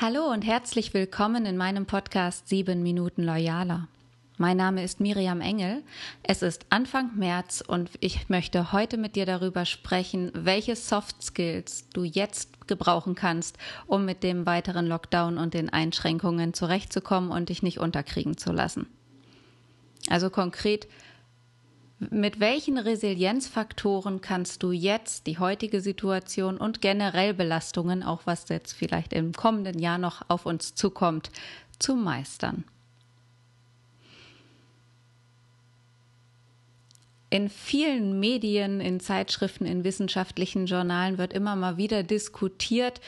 Hallo und herzlich willkommen in meinem Podcast 7 Minuten Loyaler. Mein Name ist Miriam Engel. Es ist Anfang März und ich möchte heute mit dir darüber sprechen, welche Soft Skills du jetzt gebrauchen kannst, um mit dem weiteren Lockdown und den Einschränkungen zurechtzukommen und dich nicht unterkriegen zu lassen. Also konkret, mit welchen Resilienzfaktoren kannst du jetzt die heutige Situation und generell Belastungen, auch was jetzt vielleicht im kommenden Jahr noch auf uns zukommt, zu meistern? In vielen Medien, in Zeitschriften, in wissenschaftlichen Journalen wird immer mal wieder diskutiert,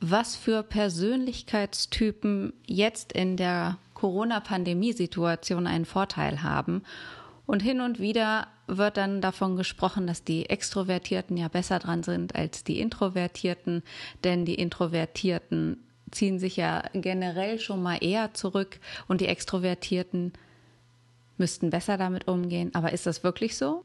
was für Persönlichkeitstypen jetzt in der Corona-Pandemie-Situation einen Vorteil haben und hin und wieder wird dann davon gesprochen, dass die Extrovertierten ja besser dran sind als die Introvertierten, denn die Introvertierten ziehen sich ja generell schon mal eher zurück und die Extrovertierten müssten besser damit umgehen. Aber ist das wirklich so?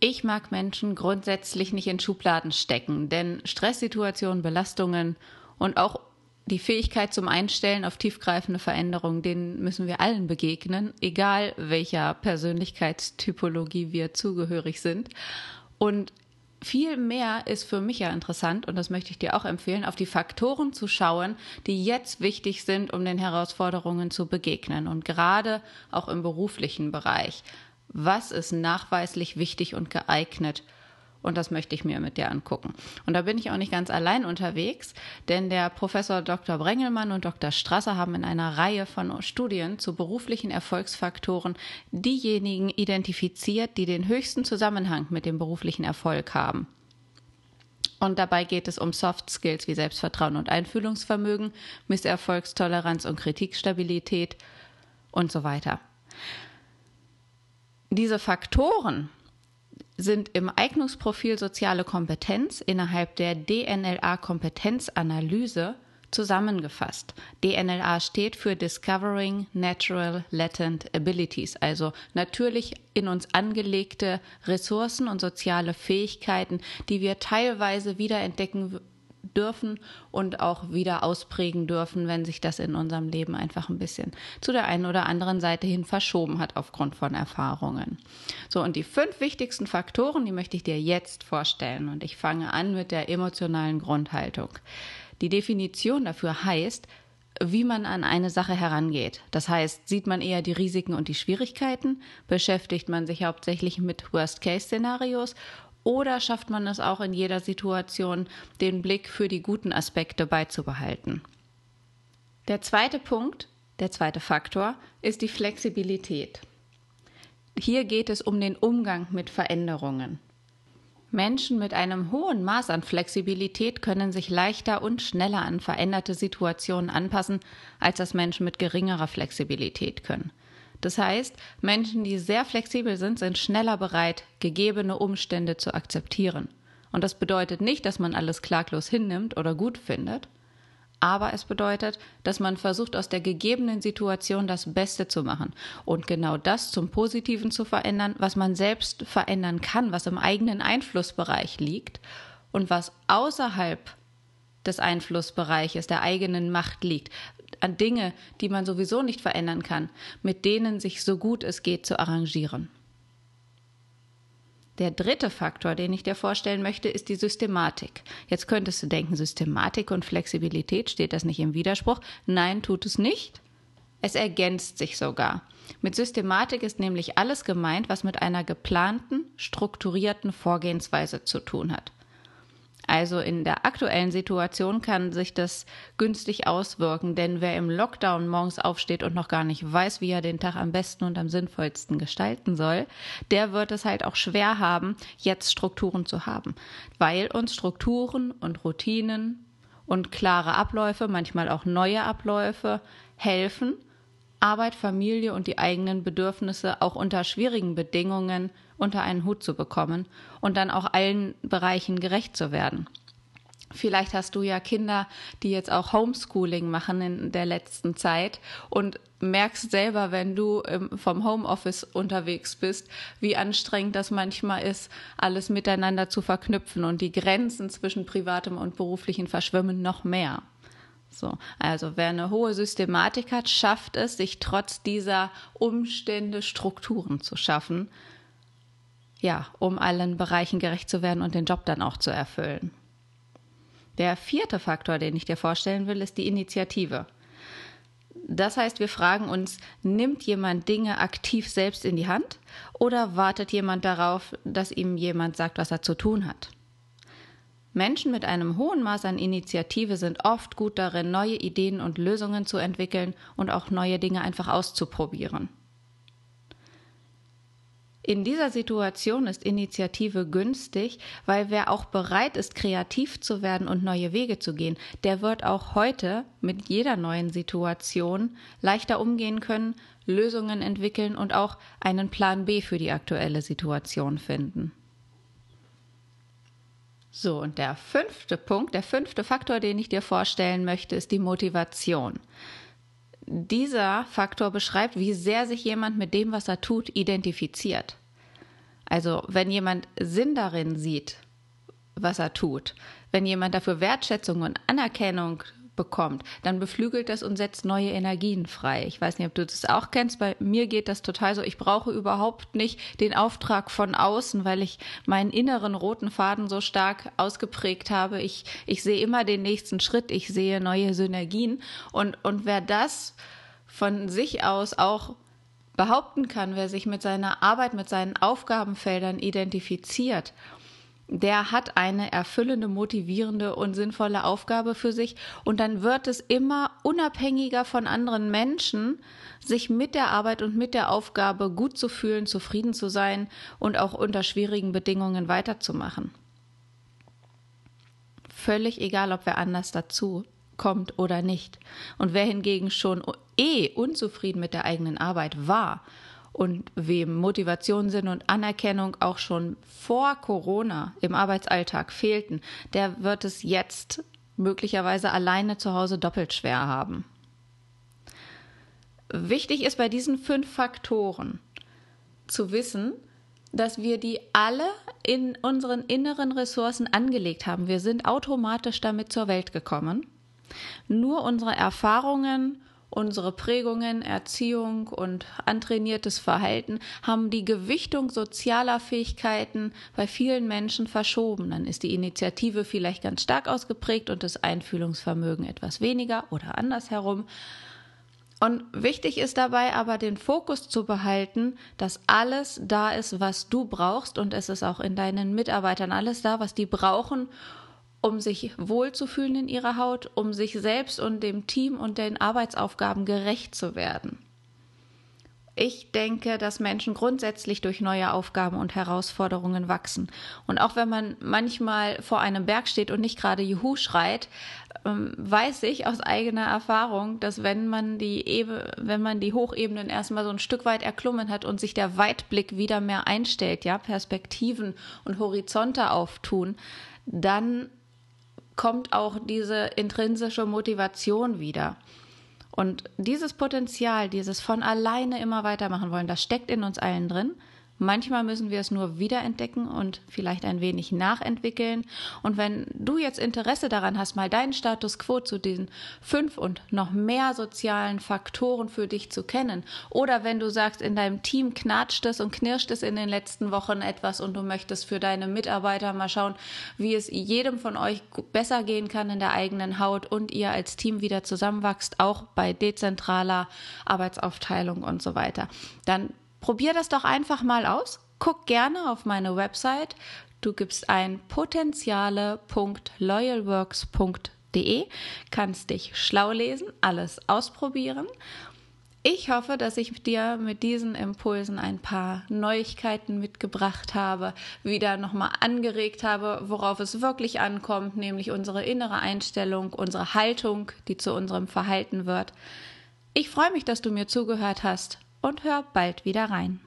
Ich mag Menschen grundsätzlich nicht in Schubladen stecken, denn Stresssituationen, Belastungen und auch die Fähigkeit zum Einstellen auf tiefgreifende Veränderungen, denen müssen wir allen begegnen, egal welcher Persönlichkeitstypologie wir zugehörig sind. Und viel mehr ist für mich ja interessant, und das möchte ich dir auch empfehlen, auf die Faktoren zu schauen, die jetzt wichtig sind, um den Herausforderungen zu begegnen. Und gerade auch im beruflichen Bereich. Was ist nachweislich wichtig und geeignet, und das möchte ich mir mit dir angucken. Und da bin ich auch nicht ganz allein unterwegs, denn der Professor Dr. Brengelmann und Dr. Strasser haben in einer Reihe von Studien zu beruflichen Erfolgsfaktoren diejenigen identifiziert, die den höchsten Zusammenhang mit dem beruflichen Erfolg haben. Und dabei geht es um Soft Skills wie Selbstvertrauen und Einfühlungsvermögen, Misserfolgstoleranz und Kritikstabilität und so weiter. Diese Faktoren sind im Eignungsprofil soziale Kompetenz innerhalb der DNLA-Kompetenzanalyse zusammengefasst. DNLA steht für Discovering Natural Latent Abilities, also natürlich in uns angelegte Ressourcen und soziale Fähigkeiten, die wir teilweise wiederentdecken dürfen und auch wieder ausprägen dürfen, wenn sich das in unserem Leben einfach ein bisschen zu der einen oder anderen Seite hin verschoben hat aufgrund von Erfahrungen. So, und die fünf wichtigsten Faktoren, die möchte ich dir jetzt vorstellen. Und ich fange an mit der emotionalen Grundhaltung. Die Definition dafür heißt, wie man an eine Sache herangeht. Das heißt, sieht man eher die Risiken und die Schwierigkeiten, beschäftigt man sich hauptsächlich mit Worst-Case-Szenarios oder schafft man es auch in jeder Situation, den Blick für die guten Aspekte beizubehalten? Der zweite Punkt, der zweite Faktor, ist die Flexibilität. Hier geht es um den Umgang mit Veränderungen. Menschen mit einem hohen Maß an Flexibilität können sich leichter und schneller an veränderte Situationen anpassen, als das Menschen mit geringerer Flexibilität können. Das heißt, Menschen, die sehr flexibel sind, sind schneller bereit, gegebene Umstände zu akzeptieren. Und das bedeutet nicht, dass man alles klaglos hinnimmt oder gut findet, aber es bedeutet, dass man versucht, aus der gegebenen Situation das Beste zu machen und genau das zum Positiven zu verändern, was man selbst verändern kann, was im eigenen Einflussbereich liegt und was außerhalb des Einflussbereiches der eigenen Macht liegt, an Dinge, die man sowieso nicht verändern kann, mit denen sich so gut es geht zu arrangieren. Der dritte Faktor, den ich dir vorstellen möchte, ist die Systematik. Jetzt könntest du denken, Systematik und Flexibilität, steht das nicht im Widerspruch? Nein, tut es nicht. Es ergänzt sich sogar. Mit Systematik ist nämlich alles gemeint, was mit einer geplanten, strukturierten Vorgehensweise zu tun hat. Also in der aktuellen Situation kann sich das günstig auswirken, denn wer im Lockdown morgens aufsteht und noch gar nicht weiß, wie er den Tag am besten und am sinnvollsten gestalten soll, der wird es halt auch schwer haben, jetzt Strukturen zu haben, weil uns Strukturen und Routinen und klare Abläufe, manchmal auch neue Abläufe helfen, Arbeit, Familie und die eigenen Bedürfnisse auch unter schwierigen Bedingungen unter einen Hut zu bekommen und dann auch allen Bereichen gerecht zu werden. Vielleicht hast du ja Kinder, die jetzt auch Homeschooling machen in der letzten Zeit und merkst selber, wenn du vom Homeoffice unterwegs bist, wie anstrengend das manchmal ist, alles miteinander zu verknüpfen und die Grenzen zwischen privatem und beruflichen verschwimmen noch mehr. So, also wer eine hohe Systematik hat, schafft es, sich trotz dieser Umstände Strukturen zu schaffen, ja, um allen Bereichen gerecht zu werden und den Job dann auch zu erfüllen. Der vierte Faktor, den ich dir vorstellen will, ist die Initiative. Das heißt, wir fragen uns, nimmt jemand Dinge aktiv selbst in die Hand oder wartet jemand darauf, dass ihm jemand sagt, was er zu tun hat? Menschen mit einem hohen Maß an Initiative sind oft gut darin, neue Ideen und Lösungen zu entwickeln und auch neue Dinge einfach auszuprobieren. In dieser Situation ist Initiative günstig, weil wer auch bereit ist, kreativ zu werden und neue Wege zu gehen, der wird auch heute mit jeder neuen Situation leichter umgehen können, Lösungen entwickeln und auch einen Plan B für die aktuelle Situation finden. So, und der fünfte Punkt, der fünfte Faktor, den ich dir vorstellen möchte, ist die Motivation. Dieser Faktor beschreibt, wie sehr sich jemand mit dem, was er tut, identifiziert. Also, wenn jemand Sinn darin sieht, was er tut, wenn jemand dafür Wertschätzung und Anerkennung bekommt, dann beflügelt das und setzt neue Energien frei. Ich weiß nicht, ob du das auch kennst. Bei mir geht das total so. Ich brauche überhaupt nicht den Auftrag von außen, weil ich meinen inneren roten Faden so stark ausgeprägt habe. Ich, ich sehe immer den nächsten Schritt. Ich sehe neue Synergien. Und, und wer das von sich aus auch behaupten kann, wer sich mit seiner Arbeit, mit seinen Aufgabenfeldern identifiziert der hat eine erfüllende, motivierende und sinnvolle Aufgabe für sich und dann wird es immer unabhängiger von anderen Menschen, sich mit der Arbeit und mit der Aufgabe gut zu fühlen, zufrieden zu sein und auch unter schwierigen Bedingungen weiterzumachen. Völlig egal, ob wer anders dazu kommt oder nicht. Und wer hingegen schon eh unzufrieden mit der eigenen Arbeit war und wem Motivation, Sinn und Anerkennung auch schon vor Corona im Arbeitsalltag fehlten, der wird es jetzt möglicherweise alleine zu Hause doppelt schwer haben. Wichtig ist bei diesen fünf Faktoren zu wissen, dass wir die alle in unseren inneren Ressourcen angelegt haben. Wir sind automatisch damit zur Welt gekommen. Nur unsere Erfahrungen Unsere Prägungen, Erziehung und antrainiertes Verhalten haben die Gewichtung sozialer Fähigkeiten bei vielen Menschen verschoben. Dann ist die Initiative vielleicht ganz stark ausgeprägt und das Einfühlungsvermögen etwas weniger oder andersherum. Und wichtig ist dabei aber den Fokus zu behalten, dass alles da ist, was du brauchst und es ist auch in deinen Mitarbeitern alles da, was die brauchen, um sich wohlzufühlen in ihrer Haut, um sich selbst und dem Team und den Arbeitsaufgaben gerecht zu werden. Ich denke, dass Menschen grundsätzlich durch neue Aufgaben und Herausforderungen wachsen. Und auch wenn man manchmal vor einem Berg steht und nicht gerade Juhu schreit, ähm, weiß ich aus eigener Erfahrung, dass wenn man die Ebe, wenn man die Hochebenen erstmal so ein Stück weit erklommen hat und sich der Weitblick wieder mehr einstellt, ja, Perspektiven und Horizonte auftun, dann kommt auch diese intrinsische Motivation wieder. Und dieses Potenzial, dieses von alleine immer weitermachen wollen, das steckt in uns allen drin. Manchmal müssen wir es nur wiederentdecken und vielleicht ein wenig nachentwickeln. Und wenn du jetzt Interesse daran hast, mal deinen Status quo zu diesen fünf und noch mehr sozialen Faktoren für dich zu kennen, oder wenn du sagst, in deinem Team knatscht es und knirscht es in den letzten Wochen etwas und du möchtest für deine Mitarbeiter mal schauen, wie es jedem von euch besser gehen kann in der eigenen Haut und ihr als Team wieder zusammenwachst, auch bei dezentraler Arbeitsaufteilung und so weiter, dann Probier das doch einfach mal aus. Guck gerne auf meine Website. Du gibst ein potenziale.loyalworks.de, kannst dich schlau lesen, alles ausprobieren. Ich hoffe, dass ich dir mit diesen Impulsen ein paar Neuigkeiten mitgebracht habe, wieder nochmal angeregt habe, worauf es wirklich ankommt, nämlich unsere innere Einstellung, unsere Haltung, die zu unserem Verhalten wird. Ich freue mich, dass du mir zugehört hast und hör bald wieder rein.